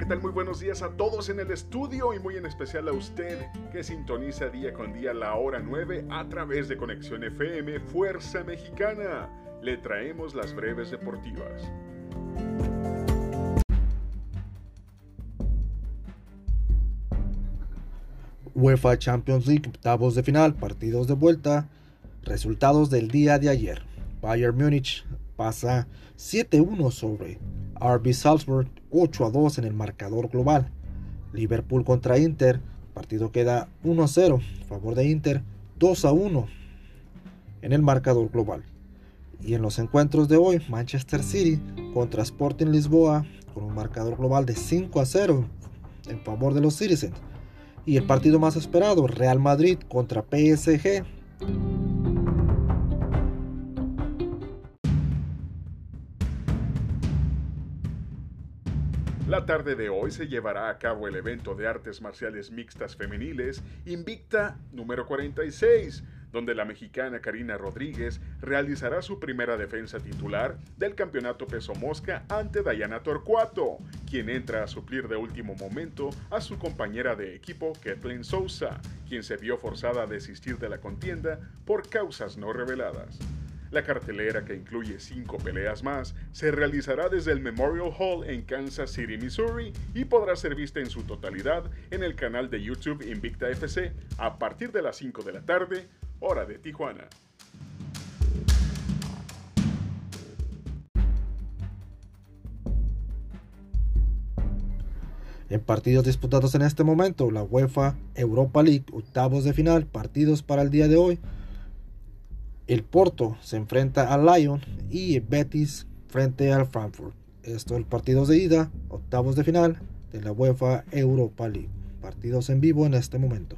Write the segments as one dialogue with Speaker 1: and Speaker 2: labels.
Speaker 1: ¿qué tal? Muy buenos días a todos en el estudio y muy en especial a usted que sintoniza día con día la hora 9 a través de Conexión FM Fuerza Mexicana. Le traemos las breves deportivas.
Speaker 2: UEFA Champions League, octavos de final, partidos de vuelta, resultados del día de ayer. Bayern Múnich pasa 7-1 sobre RB Salzburg 8-2 en el marcador global. Liverpool contra Inter, partido queda 1-0 a favor de Inter, 2-1 en el marcador global. Y en los encuentros de hoy, Manchester City contra Sporting Lisboa con un marcador global de 5 0 en favor de los Citizens. Y el partido más esperado, Real Madrid contra PSG.
Speaker 1: La tarde de hoy se llevará a cabo el evento de artes marciales mixtas femeniles Invicta número 46, donde la mexicana Karina Rodríguez realizará su primera defensa titular del campeonato peso mosca ante Dayana Torcuato, quien entra a suplir de último momento a su compañera de equipo Kathleen Sousa, quien se vio forzada a desistir de la contienda por causas no reveladas. La cartelera, que incluye cinco peleas más, se realizará desde el Memorial Hall en Kansas City, Missouri, y podrá ser vista en su totalidad en el canal de YouTube Invicta FC a partir de las 5 de la tarde, hora de Tijuana.
Speaker 2: En partidos disputados en este momento, la UEFA Europa League, octavos de final, partidos para el día de hoy. El Porto se enfrenta al Lyon y el Betis frente al Frankfurt. Esto el partidos de ida, octavos de final de la UEFA Europa League. Partidos en vivo en este momento.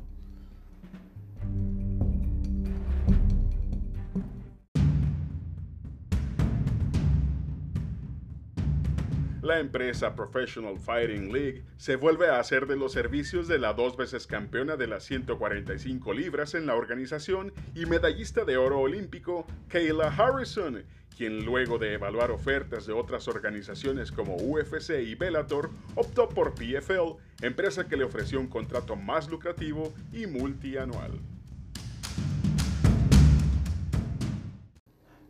Speaker 1: La empresa Professional Fighting League se vuelve a hacer de los servicios de la dos veces campeona de las 145 libras en la organización y medallista de oro olímpico, Kayla Harrison, quien luego de evaluar ofertas de otras organizaciones como UFC y Bellator, optó por PFL, empresa que le ofreció un contrato más lucrativo y multianual.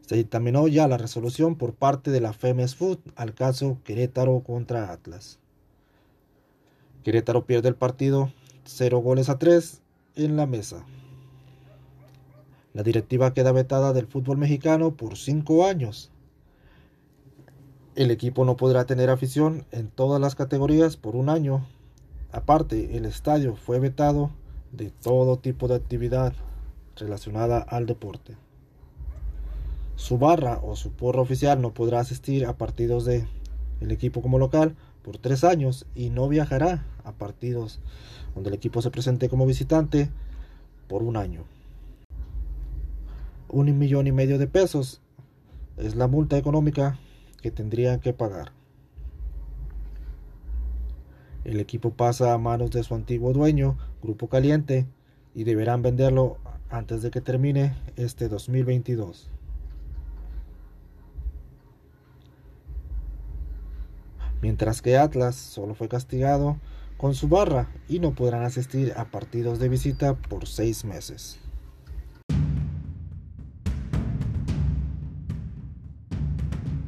Speaker 2: Se dictaminó ya la resolución por parte de la FEMES Food al caso Querétaro contra Atlas. Querétaro pierde el partido 0 goles a 3 en la mesa. La directiva queda vetada del fútbol mexicano por 5 años. El equipo no podrá tener afición en todas las categorías por un año. Aparte, el estadio fue vetado de todo tipo de actividad relacionada al deporte. Su barra o su porra oficial no podrá asistir a partidos de el equipo como local por tres años y no viajará a partidos donde el equipo se presente como visitante por un año. Un millón y medio de pesos es la multa económica que tendrían que pagar. El equipo pasa a manos de su antiguo dueño, Grupo Caliente, y deberán venderlo antes de que termine este 2022. Mientras que Atlas solo fue castigado con su barra y no podrán asistir a partidos de visita por seis meses.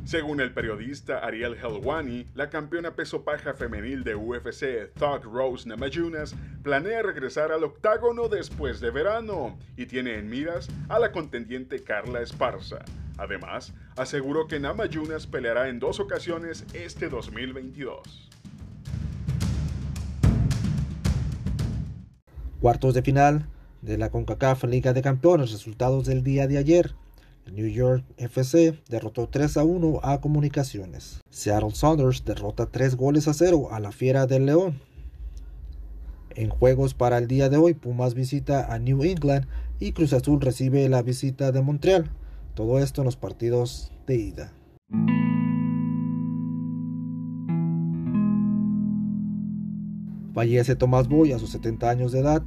Speaker 1: Según el periodista Ariel Helwani, la campeona peso paja femenil de UFC, Thug Rose Namajunas, planea regresar al octágono después de verano y tiene en miras a la contendiente Carla Esparza. Además, aseguró que Namajunas peleará en dos ocasiones este 2022.
Speaker 2: Cuartos de final de la CONCACAF Liga de Campeones, resultados del día de ayer. New York FC derrotó 3 a 1 a Comunicaciones. Seattle Saunders derrota 3 goles a 0 a la Fiera del León. En juegos para el día de hoy, Pumas visita a New England y Cruz Azul recibe la visita de Montreal. Todo esto en los partidos de ida. Fallece Tomás Boy a sus 70 años de edad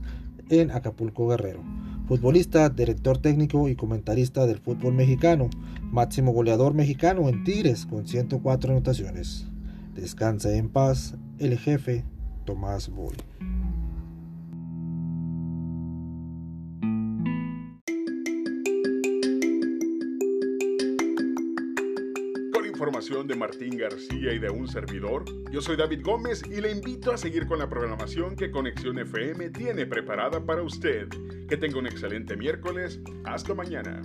Speaker 2: en Acapulco Guerrero. Futbolista, director técnico y comentarista del fútbol mexicano, máximo goleador mexicano en Tigres con 104 anotaciones. Descansa en paz el jefe Tomás Boy.
Speaker 1: De Martín García y de un servidor, yo soy David Gómez y le invito a seguir con la programación que Conexión FM tiene preparada para usted. Que tenga un excelente miércoles. Hasta mañana.